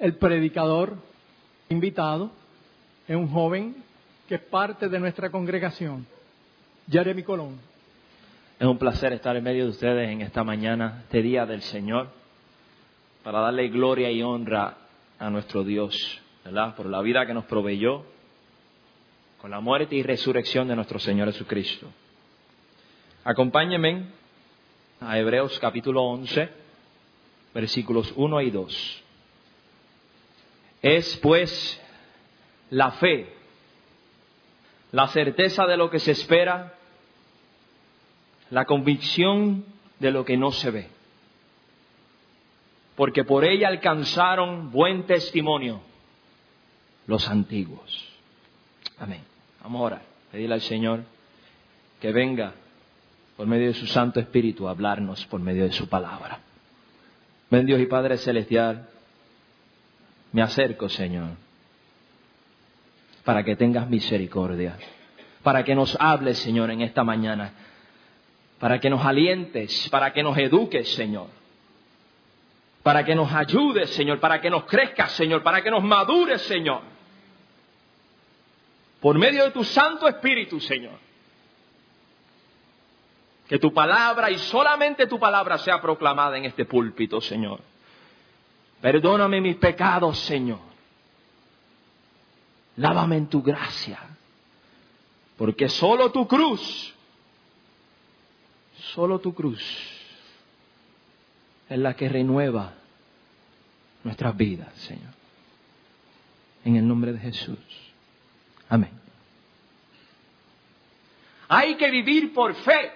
el predicador invitado es un joven que es parte de nuestra congregación, Jeremy Colón. Es un placer estar en medio de ustedes en esta mañana, este día del Señor, para darle gloria y honra a nuestro Dios, ¿verdad? Por la vida que nos proveyó, con la muerte y resurrección de nuestro Señor Jesucristo. Acompáñenme a Hebreos capítulo 11, versículos 1 y 2. Es pues la fe, la certeza de lo que se espera, la convicción de lo que no se ve. Porque por ella alcanzaron buen testimonio los antiguos. Amén. Vamos a. Pedirle al Señor que venga por medio de su Santo Espíritu a hablarnos por medio de su palabra. Ven Dios y Padre Celestial, me acerco, Señor, para que tengas misericordia, para que nos hables, Señor, en esta mañana, para que nos alientes, para que nos eduques, Señor, para que nos ayudes, Señor, para que nos crezcas, Señor, para que nos madures, Señor, por medio de tu Santo Espíritu, Señor. Que tu palabra y solamente tu palabra sea proclamada en este púlpito, Señor. Perdóname mis pecados, Señor. Lávame en tu gracia. Porque solo tu cruz, solo tu cruz es la que renueva nuestras vidas, Señor. En el nombre de Jesús. Amén. Hay que vivir por fe.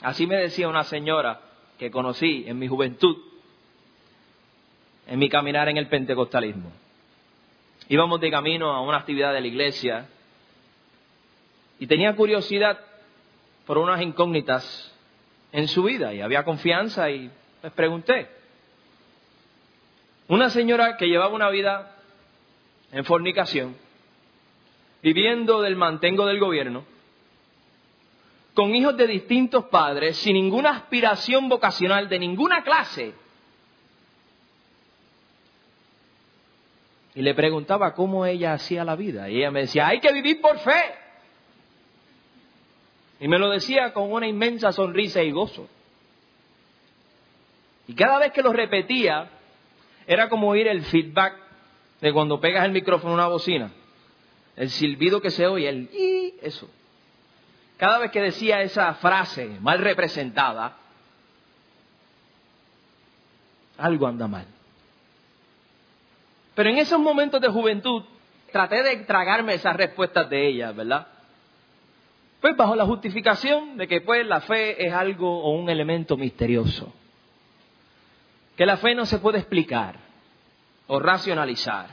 Así me decía una señora que conocí en mi juventud, en mi caminar en el pentecostalismo. Íbamos de camino a una actividad de la iglesia y tenía curiosidad por unas incógnitas en su vida y había confianza y les pregunté. Una señora que llevaba una vida en fornicación, viviendo del mantengo del gobierno, con hijos de distintos padres, sin ninguna aspiración vocacional de ninguna clase. Y le preguntaba cómo ella hacía la vida. Y ella me decía, hay que vivir por fe. Y me lo decía con una inmensa sonrisa y gozo. Y cada vez que lo repetía, era como oír el feedback de cuando pegas el micrófono a una bocina. El silbido que se oye, el y eso cada vez que decía esa frase mal representada, algo anda mal. Pero en esos momentos de juventud traté de tragarme esas respuestas de ella, ¿verdad? Pues bajo la justificación de que pues la fe es algo o un elemento misterioso. Que la fe no se puede explicar o racionalizar,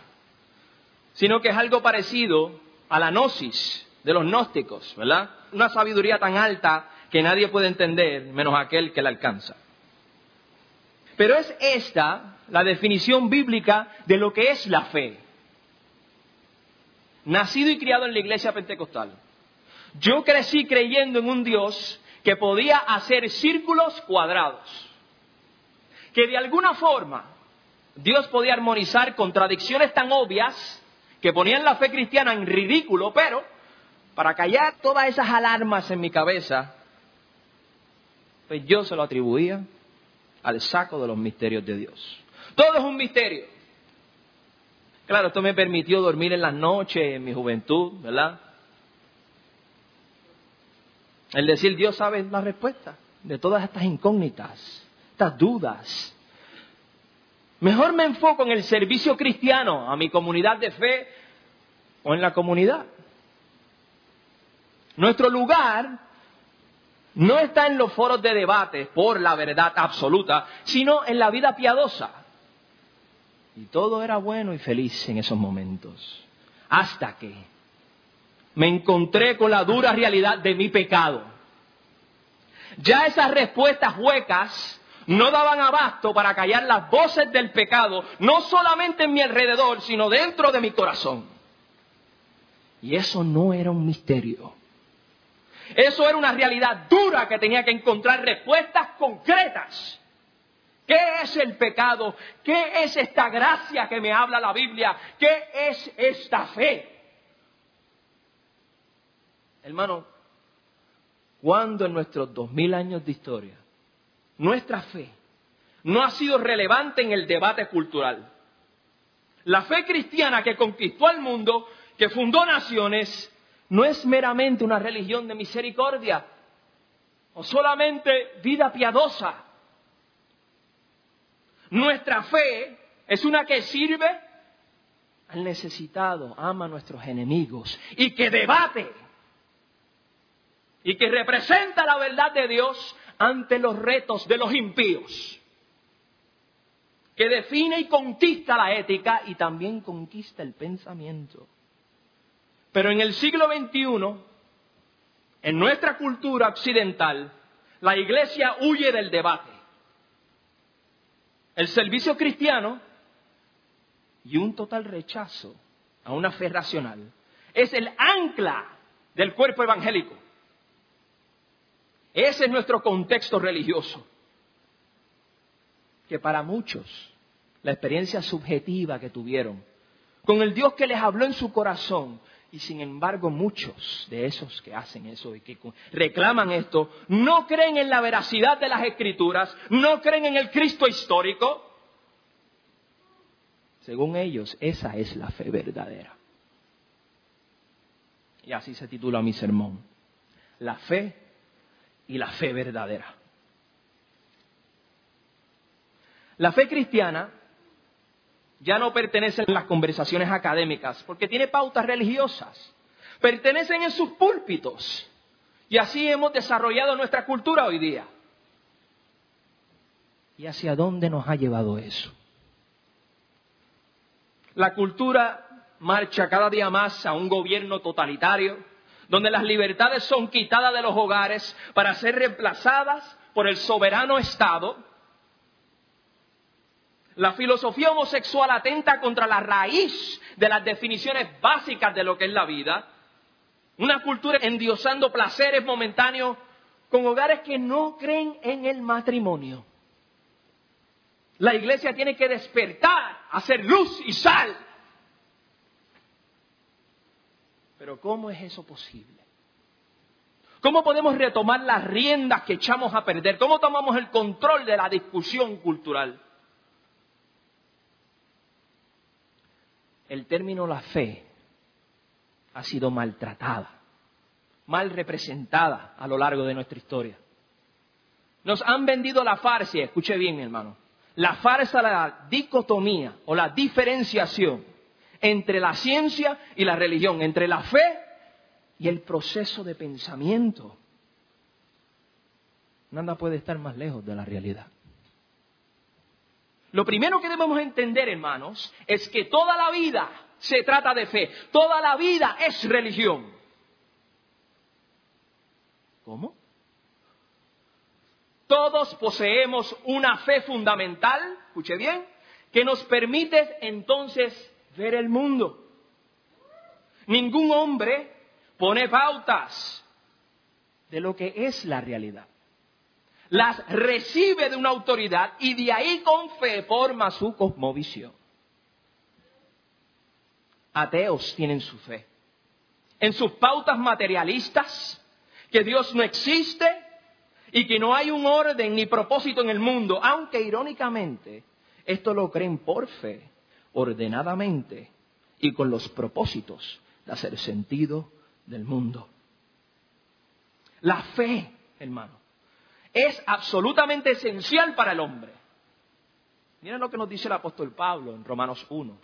sino que es algo parecido a la gnosis de los gnósticos, ¿verdad? Una sabiduría tan alta que nadie puede entender menos aquel que la alcanza. Pero es esta la definición bíblica de lo que es la fe. Nacido y criado en la iglesia pentecostal. Yo crecí creyendo en un Dios que podía hacer círculos cuadrados. Que de alguna forma Dios podía armonizar contradicciones tan obvias que ponían la fe cristiana en ridículo, pero para callar todas esas alarmas en mi cabeza, pues yo se lo atribuía al saco de los misterios de Dios. Todo es un misterio. Claro, esto me permitió dormir en las noches, en mi juventud, ¿verdad? El decir, Dios sabe la respuesta de todas estas incógnitas, estas dudas. Mejor me enfoco en el servicio cristiano, a mi comunidad de fe o en la comunidad. Nuestro lugar no está en los foros de debate por la verdad absoluta, sino en la vida piadosa. Y todo era bueno y feliz en esos momentos. Hasta que me encontré con la dura realidad de mi pecado. Ya esas respuestas huecas no daban abasto para callar las voces del pecado, no solamente en mi alrededor, sino dentro de mi corazón. Y eso no era un misterio. Eso era una realidad dura que tenía que encontrar respuestas concretas. ¿Qué ¿Qué es el pecado? ¿Qué es esta gracia que me habla la Biblia? ¿Qué es esta fe? Hermano, cuando en nuestros dos mil años de historia nuestra fe no ha sido relevante en el debate cultural? La fe cristiana que conquistó al mundo, que fundó naciones, no es meramente una religión de misericordia o solamente vida piadosa. Nuestra fe es una que sirve al necesitado, ama a nuestros enemigos y que debate y que representa la verdad de Dios ante los retos de los impíos, que define y conquista la ética y también conquista el pensamiento. Pero en el siglo XXI, en nuestra cultura occidental, la iglesia huye del debate. El servicio cristiano y un total rechazo a una fe racional es el ancla del cuerpo evangélico. Ese es nuestro contexto religioso. Que para muchos, la experiencia subjetiva que tuvieron, con el Dios que les habló en su corazón, y sin embargo muchos de esos que hacen eso y que reclaman esto, no creen en la veracidad de las escrituras, no creen en el Cristo histórico. Según ellos, esa es la fe verdadera. Y así se titula mi sermón. La fe y la fe verdadera. La fe cristiana ya no pertenece en las conversaciones académicas porque tiene pautas religiosas. Pertenecen en sus púlpitos. Y así hemos desarrollado nuestra cultura hoy día. ¿Y hacia dónde nos ha llevado eso? La cultura marcha cada día más a un gobierno totalitario, donde las libertades son quitadas de los hogares para ser reemplazadas por el soberano Estado. La filosofía homosexual atenta contra la raíz de las definiciones básicas de lo que es la vida. Una cultura endiosando placeres momentáneos con hogares que no creen en el matrimonio. La iglesia tiene que despertar, hacer luz y sal Pero ¿cómo es eso posible? ¿Cómo podemos retomar las riendas que echamos a perder? ¿Cómo tomamos el control de la discusión cultural? El término la fe ha sido maltratada, mal representada a lo largo de nuestra historia. Nos han vendido la farsa, escuche bien hermano, la farsa, la dicotomía o la diferenciación entre la ciencia y la religión, entre la fe y el proceso de pensamiento. Nada puede estar más lejos de la realidad. Lo primero que debemos entender, hermanos, es que toda la vida se trata de fe. Toda la vida es religión. ¿Cómo? Todos poseemos una fe fundamental, escuche bien, que nos permite entonces ver el mundo. Ningún hombre pone pautas de lo que es la realidad. Las recibe de una autoridad y de ahí con fe forma su cosmovisión. Ateos tienen su fe. En sus pautas materialistas, que Dios no existe y que no hay un orden ni propósito en el mundo, aunque irónicamente esto lo creen por fe ordenadamente y con los propósitos de hacer sentido del mundo. La fe, hermano, es absolutamente esencial para el hombre. Miren lo que nos dice el apóstol Pablo en Romanos 1.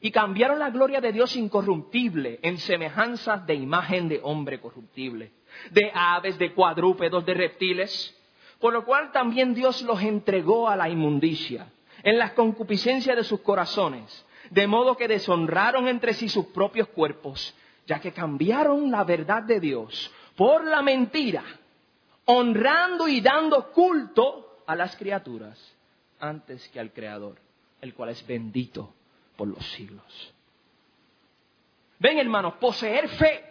Y cambiaron la gloria de Dios incorruptible en semejanzas de imagen de hombre corruptible, de aves, de cuadrúpedos, de reptiles, por lo cual también Dios los entregó a la inmundicia en las concupiscencias de sus corazones, de modo que deshonraron entre sí sus propios cuerpos, ya que cambiaron la verdad de Dios por la mentira, honrando y dando culto a las criaturas antes que al Creador, el cual es bendito por los siglos. Ven hermanos, poseer fe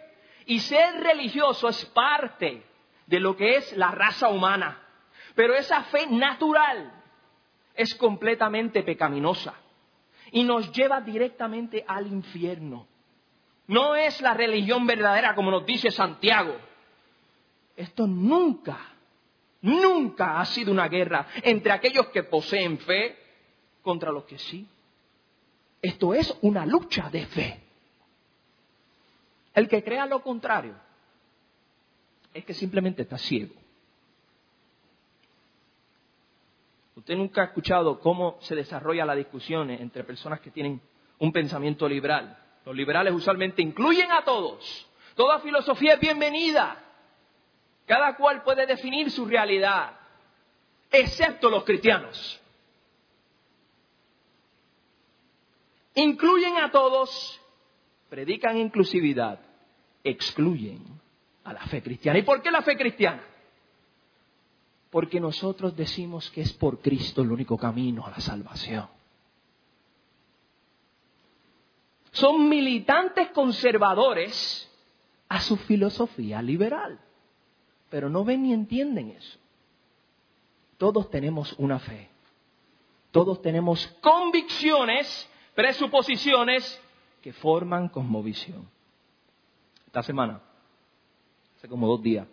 y ser religioso es parte de lo que es la raza humana, pero esa fe natural es completamente pecaminosa y nos lleva directamente al infierno. No es la religión verdadera como nos dice Santiago. Esto nunca, nunca ha sido una guerra entre aquellos que poseen fe contra los que sí. Esto es una lucha de fe. El que crea lo contrario es que simplemente está ciego. Usted nunca ha escuchado cómo se desarrolla la discusión entre personas que tienen un pensamiento liberal. Los liberales usualmente incluyen a todos. Toda filosofía es bienvenida. Cada cual puede definir su realidad, excepto los cristianos. Incluyen a todos, predican inclusividad, excluyen a la fe cristiana. ¿Y por qué la fe cristiana? Porque nosotros decimos que es por Cristo el único camino a la salvación. Son militantes conservadores a su filosofía liberal, pero no ven ni entienden eso. Todos tenemos una fe, todos tenemos convicciones, presuposiciones que forman cosmovisión. Esta semana, hace como dos días,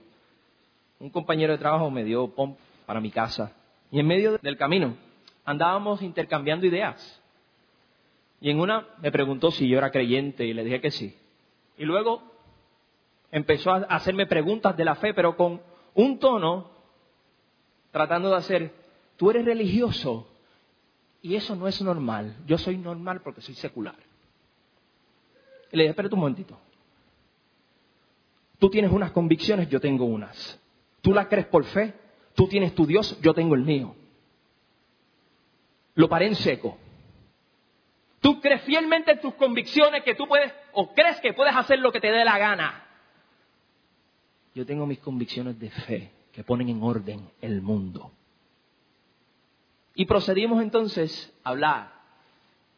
un compañero de trabajo me dio pom para mi casa. Y en medio del camino andábamos intercambiando ideas. Y en una me preguntó si yo era creyente y le dije que sí. Y luego empezó a hacerme preguntas de la fe, pero con un tono tratando de hacer, tú eres religioso y eso no es normal. Yo soy normal porque soy secular. Y le dije, espérate un momentito. Tú tienes unas convicciones, yo tengo unas. Tú la crees por fe, tú tienes tu Dios, yo tengo el mío. Lo paré en seco. Tú crees fielmente en tus convicciones que tú puedes, o crees que puedes hacer lo que te dé la gana. Yo tengo mis convicciones de fe que ponen en orden el mundo. Y procedimos entonces a hablar.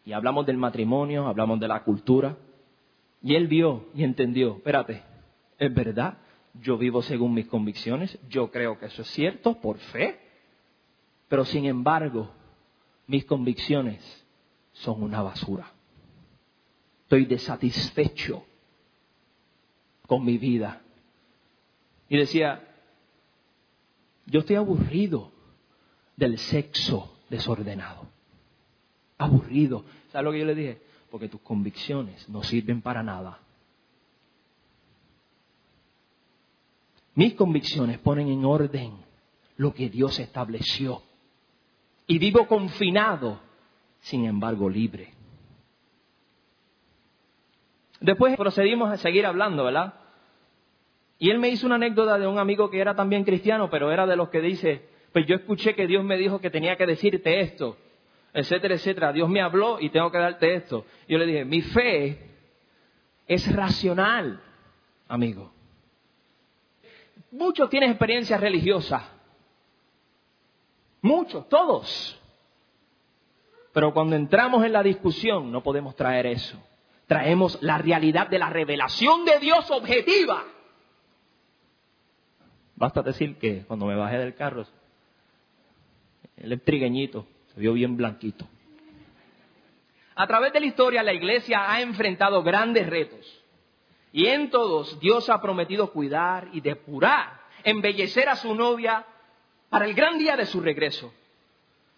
Y hablamos del matrimonio, hablamos de la cultura. Y él vio y entendió, espérate, es verdad, yo vivo según mis convicciones, yo creo que eso es cierto por fe, pero sin embargo, mis convicciones son una basura. Estoy desatisfecho con mi vida. Y decía, yo estoy aburrido del sexo desordenado. Aburrido. ¿Sabes lo que yo le dije? Porque tus convicciones no sirven para nada. Mis convicciones ponen en orden lo que Dios estableció. Y vivo confinado, sin embargo libre. Después procedimos a seguir hablando, ¿verdad? Y él me hizo una anécdota de un amigo que era también cristiano, pero era de los que dice, pues yo escuché que Dios me dijo que tenía que decirte esto, etcétera, etcétera. Dios me habló y tengo que darte esto. Yo le dije, mi fe es racional, amigo. Muchos tienen experiencias religiosas. Muchos, todos. Pero cuando entramos en la discusión no podemos traer eso. Traemos la realidad de la revelación de Dios objetiva. Basta decir que cuando me bajé del carro, el trigueñito se vio bien blanquito. A través de la historia, la iglesia ha enfrentado grandes retos. Y en todos Dios ha prometido cuidar y depurar, embellecer a su novia para el gran día de su regreso.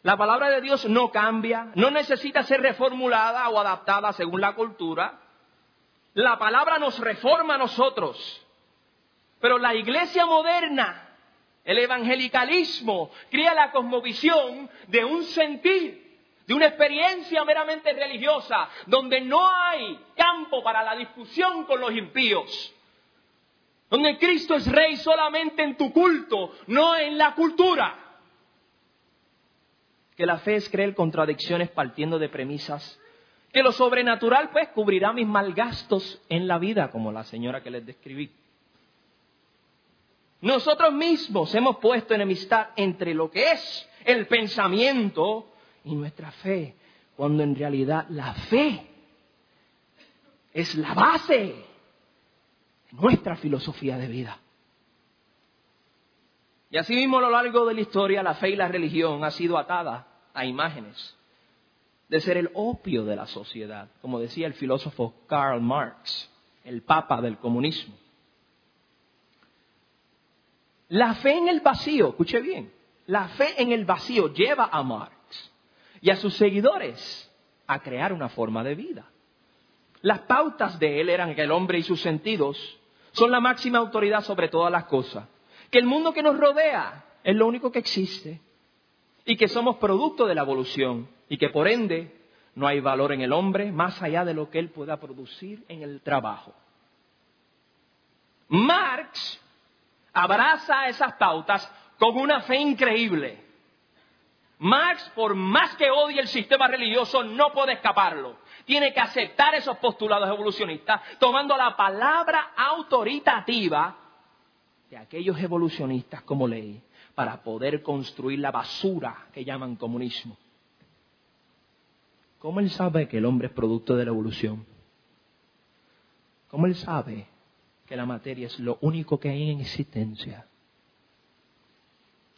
La palabra de Dios no cambia, no necesita ser reformulada o adaptada según la cultura. La palabra nos reforma a nosotros. Pero la iglesia moderna, el evangelicalismo, crea la cosmovisión de un sentir de una experiencia meramente religiosa, donde no hay campo para la discusión con los impíos, donde Cristo es rey solamente en tu culto, no en la cultura. Que la fe es creer contradicciones partiendo de premisas que lo sobrenatural pues cubrirá mis malgastos en la vida, como la señora que les describí. Nosotros mismos hemos puesto enemistad entre lo que es el pensamiento y nuestra fe, cuando en realidad la fe es la base de nuestra filosofía de vida. Y así mismo a lo largo de la historia la fe y la religión ha sido atada a imágenes, de ser el opio de la sociedad, como decía el filósofo Karl Marx, el papa del comunismo. La fe en el vacío, escuche bien, la fe en el vacío lleva a Marx y a sus seguidores a crear una forma de vida. Las pautas de él eran que el hombre y sus sentidos son la máxima autoridad sobre todas las cosas, que el mundo que nos rodea es lo único que existe y que somos producto de la evolución y que por ende no hay valor en el hombre más allá de lo que él pueda producir en el trabajo. Marx abraza esas pautas con una fe increíble. Marx, por más que odie el sistema religioso, no puede escaparlo. Tiene que aceptar esos postulados evolucionistas, tomando la palabra autoritativa de aquellos evolucionistas como ley, para poder construir la basura que llaman comunismo. ¿Cómo él sabe que el hombre es producto de la evolución? ¿Cómo él sabe que la materia es lo único que hay en existencia?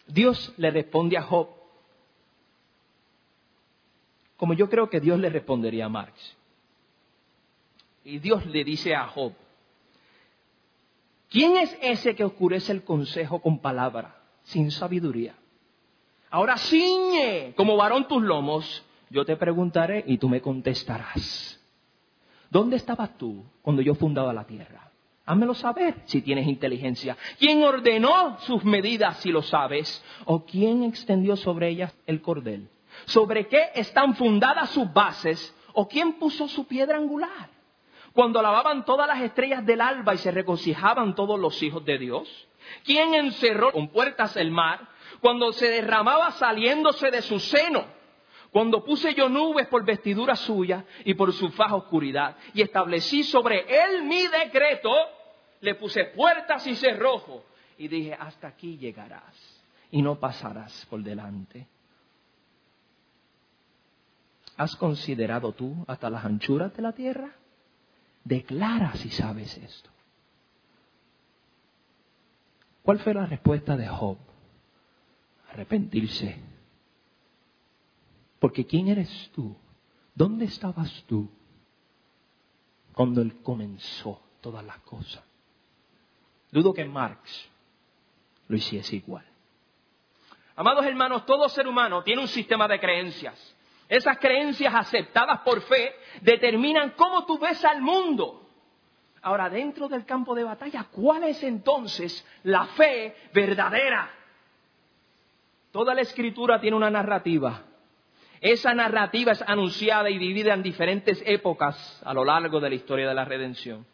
Dios le responde a Job como yo creo que Dios le respondería a Marx. Y Dios le dice a Job, ¿quién es ese que oscurece el consejo con palabra, sin sabiduría? Ahora ciñe como varón tus lomos, yo te preguntaré y tú me contestarás. ¿Dónde estabas tú cuando yo fundaba la tierra? Házmelo saber si tienes inteligencia. ¿Quién ordenó sus medidas si lo sabes? ¿O quién extendió sobre ellas el cordel? ¿Sobre qué están fundadas sus bases? ¿O quién puso su piedra angular? Cuando alababan todas las estrellas del alba y se regocijaban todos los hijos de Dios. ¿Quién encerró con puertas el mar? Cuando se derramaba saliéndose de su seno. Cuando puse yo nubes por vestidura suya y por su faja oscuridad, y establecí sobre él mi decreto, le puse puertas y cerrojo, y dije, hasta aquí llegarás, y no pasarás por delante. ¿Has considerado tú hasta las anchuras de la tierra? Declara si sabes esto. ¿Cuál fue la respuesta de Job? Arrepentirse. Porque ¿quién eres tú? ¿Dónde estabas tú cuando él comenzó todas las cosas? Dudo que Marx lo hiciese igual. Amados hermanos, todo ser humano tiene un sistema de creencias. Esas creencias aceptadas por fe determinan cómo tú ves al mundo. Ahora, dentro del campo de batalla, ¿cuál es entonces la fe verdadera? Toda la escritura tiene una narrativa. Esa narrativa es anunciada y dividida en diferentes épocas a lo largo de la historia de la redención.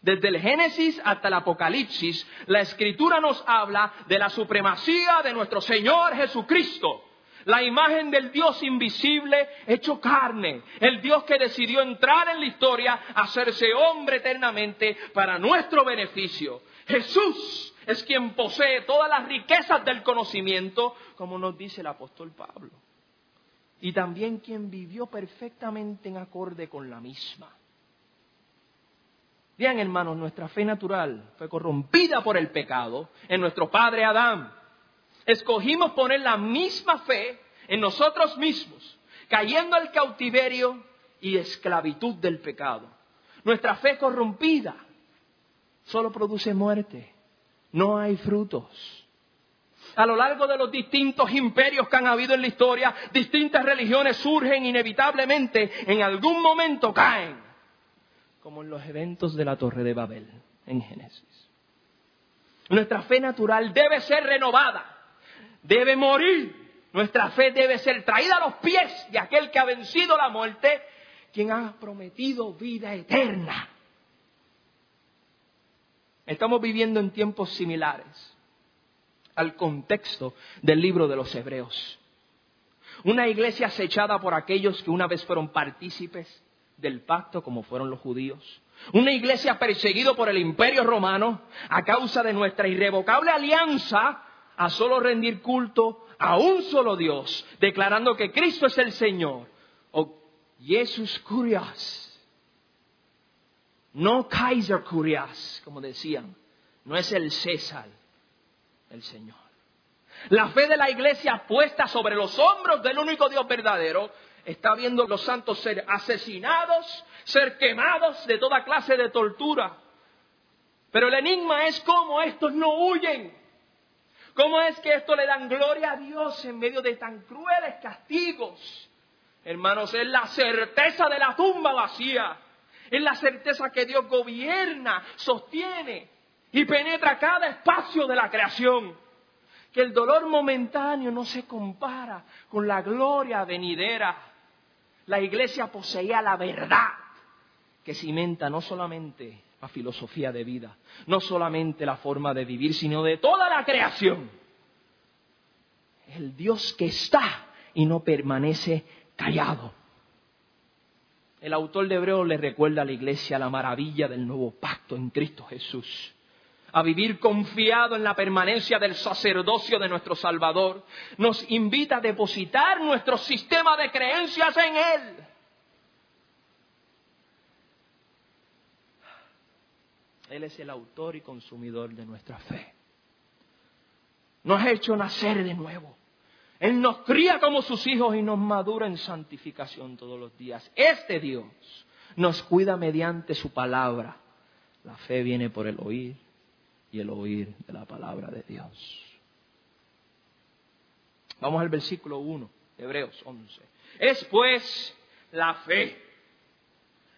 Desde el Génesis hasta el Apocalipsis, la escritura nos habla de la supremacía de nuestro Señor Jesucristo la imagen del Dios invisible hecho carne, el Dios que decidió entrar en la historia, hacerse hombre eternamente para nuestro beneficio. Jesús es quien posee todas las riquezas del conocimiento, como nos dice el apóstol Pablo. Y también quien vivió perfectamente en acorde con la misma. Bien, hermanos, nuestra fe natural fue corrompida por el pecado en nuestro padre Adán escogimos poner la misma fe en nosotros mismos, cayendo al cautiverio y esclavitud del pecado. Nuestra fe corrompida solo produce muerte, no hay frutos. A lo largo de los distintos imperios que han habido en la historia, distintas religiones surgen inevitablemente, en algún momento caen, como en los eventos de la Torre de Babel en Génesis. Nuestra fe natural debe ser renovada debe morir. Nuestra fe debe ser traída a los pies de aquel que ha vencido la muerte, quien ha prometido vida eterna. Estamos viviendo en tiempos similares al contexto del libro de los Hebreos. Una iglesia acechada por aquellos que una vez fueron partícipes del pacto como fueron los judíos. Una iglesia perseguida por el imperio romano a causa de nuestra irrevocable alianza a solo rendir culto a un solo Dios, declarando que Cristo es el Señor. O Jesús Curias. No Kaiser Curias, como decían. No es el César, el Señor. La fe de la iglesia puesta sobre los hombros del único Dios verdadero está viendo los santos ser asesinados, ser quemados de toda clase de tortura. Pero el enigma es cómo estos no huyen. ¿Cómo es que esto le dan gloria a Dios en medio de tan crueles castigos? Hermanos, es la certeza de la tumba vacía. Es la certeza que Dios gobierna, sostiene y penetra cada espacio de la creación. Que el dolor momentáneo no se compara con la gloria venidera. La iglesia poseía la verdad que cimenta no solamente la filosofía de vida, no solamente la forma de vivir, sino de toda la creación. El Dios que está y no permanece callado. El autor de Hebreo le recuerda a la iglesia la maravilla del nuevo pacto en Cristo Jesús. A vivir confiado en la permanencia del sacerdocio de nuestro Salvador, nos invita a depositar nuestro sistema de creencias en Él. Él es el autor y consumidor de nuestra fe. Nos ha hecho nacer de nuevo. Él nos cría como sus hijos y nos madura en santificación todos los días. Este Dios nos cuida mediante su palabra. La fe viene por el oír y el oír de la palabra de Dios. Vamos al versículo 1, Hebreos 11. Es pues la fe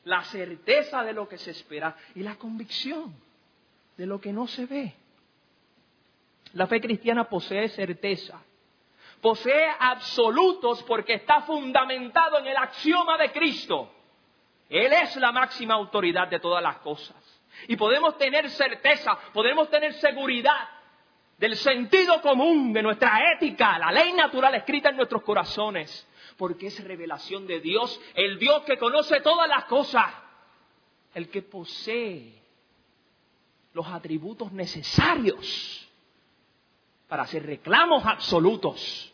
la certeza de lo que se espera y la convicción de lo que no se ve. La fe cristiana posee certeza, posee absolutos porque está fundamentado en el axioma de Cristo. Él es la máxima autoridad de todas las cosas. Y podemos tener certeza, podemos tener seguridad del sentido común, de nuestra ética, la ley natural escrita en nuestros corazones porque es revelación de Dios, el Dios que conoce todas las cosas, el que posee los atributos necesarios para hacer reclamos absolutos.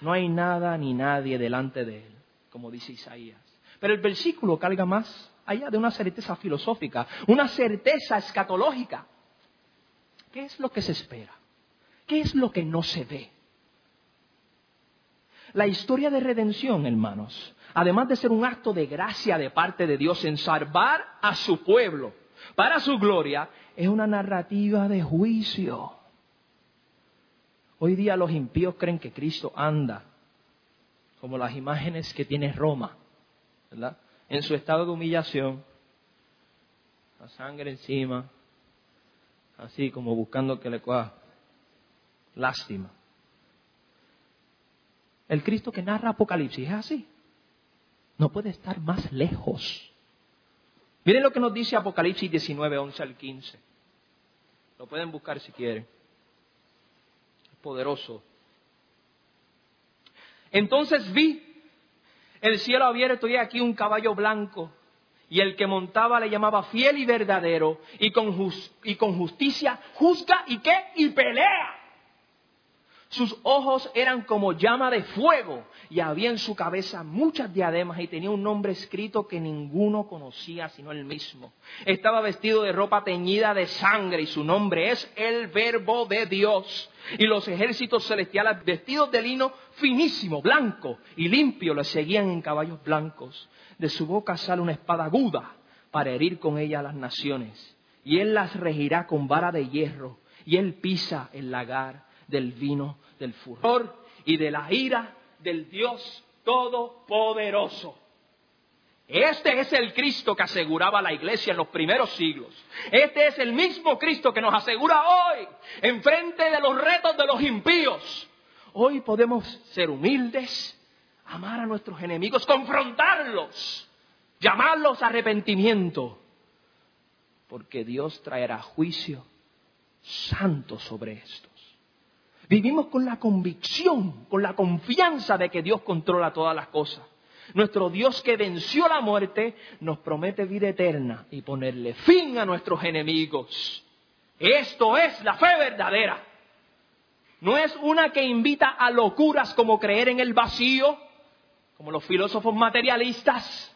No hay nada ni nadie delante de él, como dice Isaías. Pero el versículo carga más allá de una certeza filosófica, una certeza escatológica. ¿Qué es lo que se espera? ¿Qué es lo que no se ve? La historia de redención, hermanos, además de ser un acto de gracia de parte de Dios en salvar a su pueblo para su gloria, es una narrativa de juicio. Hoy día los impíos creen que Cristo anda como las imágenes que tiene Roma, En su estado de humillación, la sangre encima, así como buscando que le coja lástima. El Cristo que narra Apocalipsis es así. No puede estar más lejos. Miren lo que nos dice Apocalipsis 19, 11 al 15. Lo pueden buscar si quieren. Es poderoso. Entonces vi el cielo abierto y aquí un caballo blanco. Y el que montaba le llamaba fiel y verdadero. Y con, y con justicia juzga y qué? Y pelea. Sus ojos eran como llama de fuego y había en su cabeza muchas diademas y tenía un nombre escrito que ninguno conocía sino él mismo. Estaba vestido de ropa teñida de sangre y su nombre es el verbo de Dios. Y los ejércitos celestiales vestidos de lino finísimo, blanco y limpio le seguían en caballos blancos. De su boca sale una espada aguda para herir con ella a las naciones. Y él las regirá con vara de hierro y él pisa el lagar del vino del furor y de la ira del Dios Todopoderoso. Este es el Cristo que aseguraba la iglesia en los primeros siglos. Este es el mismo Cristo que nos asegura hoy, en frente de los retos de los impíos. Hoy podemos ser humildes, amar a nuestros enemigos, confrontarlos, llamarlos a arrepentimiento, porque Dios traerá juicio santo sobre esto. Vivimos con la convicción, con la confianza de que Dios controla todas las cosas. Nuestro Dios que venció la muerte nos promete vida eterna y ponerle fin a nuestros enemigos. Esto es la fe verdadera. No es una que invita a locuras como creer en el vacío, como los filósofos materialistas,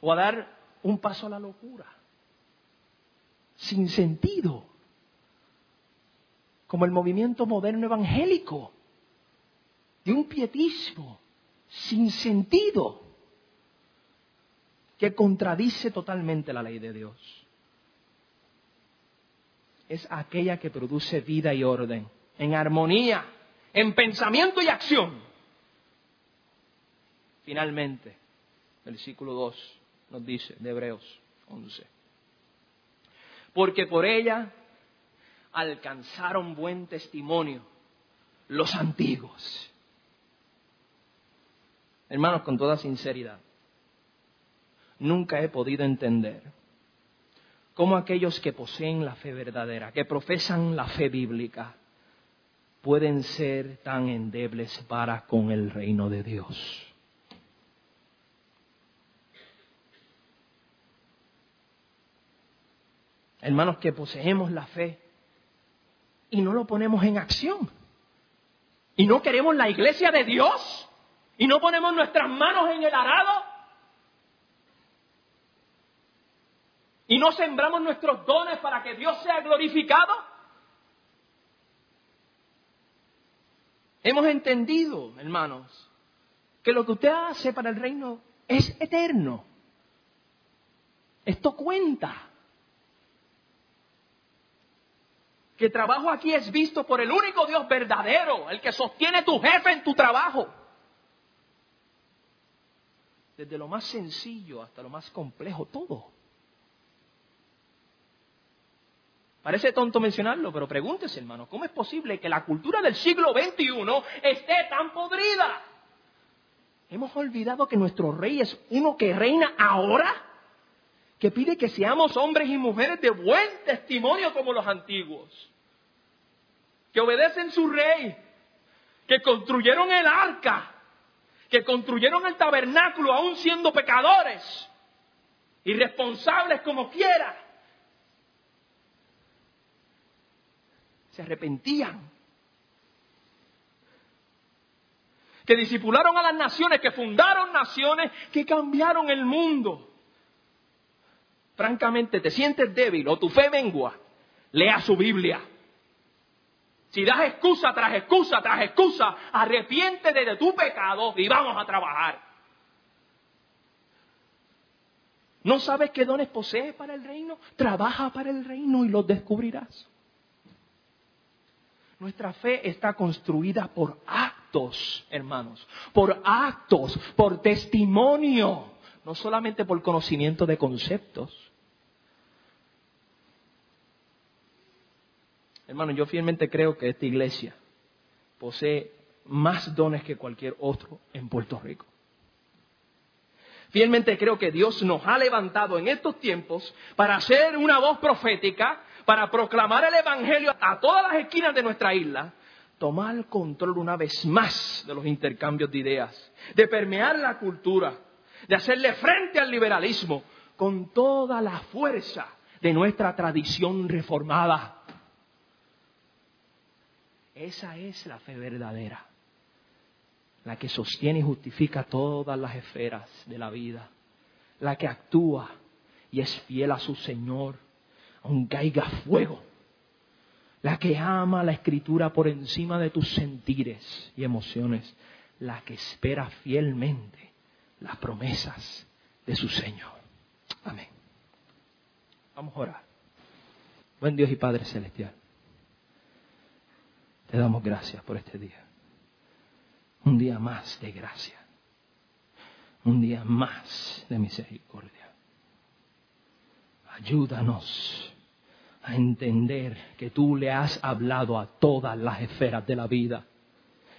o a dar un paso a la locura. sin sentido, como el movimiento moderno evangélico, de un pietismo sin sentido que contradice totalmente la ley de Dios. Es aquella que produce vida y orden, en armonía, en pensamiento y acción. Finalmente, el versículo 2 nos dice de Hebreos 11. Porque por ella alcanzaron buen testimonio los antiguos. Hermanos, con toda sinceridad, nunca he podido entender cómo aquellos que poseen la fe verdadera, que profesan la fe bíblica, pueden ser tan endebles para con el reino de Dios. Hermanos, que poseemos la fe y no lo ponemos en acción. Y no queremos la iglesia de Dios y no ponemos nuestras manos en el arado y no sembramos nuestros dones para que Dios sea glorificado? Hemos entendido, hermanos, que lo que usted hace para el reino es eterno. Esto cuenta. Que trabajo aquí es visto por el único Dios verdadero, el que sostiene tu jefe en tu trabajo. Desde lo más sencillo hasta lo más complejo, todo. Parece tonto mencionarlo, pero pregúntese, hermano, ¿cómo es posible que la cultura del siglo XXI esté tan podrida? Hemos olvidado que nuestro rey es uno que reina ahora, que pide que seamos hombres y mujeres de buen testimonio como los antiguos, que obedecen su rey, que construyeron el arca, que construyeron el tabernáculo aún siendo pecadores, irresponsables como quiera se arrepentían. Que disipularon a las naciones, que fundaron naciones, que cambiaron el mundo. Francamente, te sientes débil o tu fe mengua, lea su Biblia. Si das excusa tras excusa tras excusa, arrepiéntete de tu pecado y vamos a trabajar. ¿No sabes qué dones posees para el reino? Trabaja para el reino y los descubrirás. Nuestra fe está construida por actos, hermanos, por actos, por testimonio, no solamente por conocimiento de conceptos. Hermano, yo fielmente creo que esta iglesia posee más dones que cualquier otro en Puerto Rico. Fielmente creo que Dios nos ha levantado en estos tiempos para ser una voz profética para proclamar el Evangelio a todas las esquinas de nuestra isla, tomar control una vez más de los intercambios de ideas, de permear la cultura, de hacerle frente al liberalismo con toda la fuerza de nuestra tradición reformada. Esa es la fe verdadera, la que sostiene y justifica todas las esferas de la vida, la que actúa y es fiel a su Señor aunque haya fuego. La que ama la escritura por encima de tus sentires y emociones. La que espera fielmente las promesas de su Señor. Amén. Vamos a orar. Buen Dios y Padre Celestial. Te damos gracias por este día. Un día más de gracia. Un día más de misericordia. Ayúdanos a entender que tú le has hablado a todas las esferas de la vida,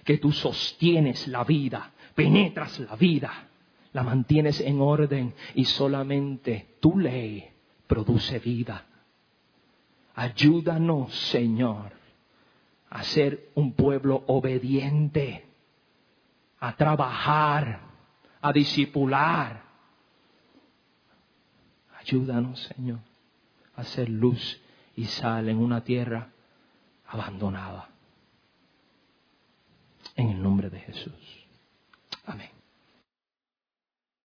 que tú sostienes la vida, penetras la vida, la mantienes en orden y solamente tu ley produce vida. Ayúdanos, Señor, a ser un pueblo obediente, a trabajar, a disipular. Ayúdanos, Señor, a ser luz y sal en una tierra abandonada. En el nombre de Jesús. Amén.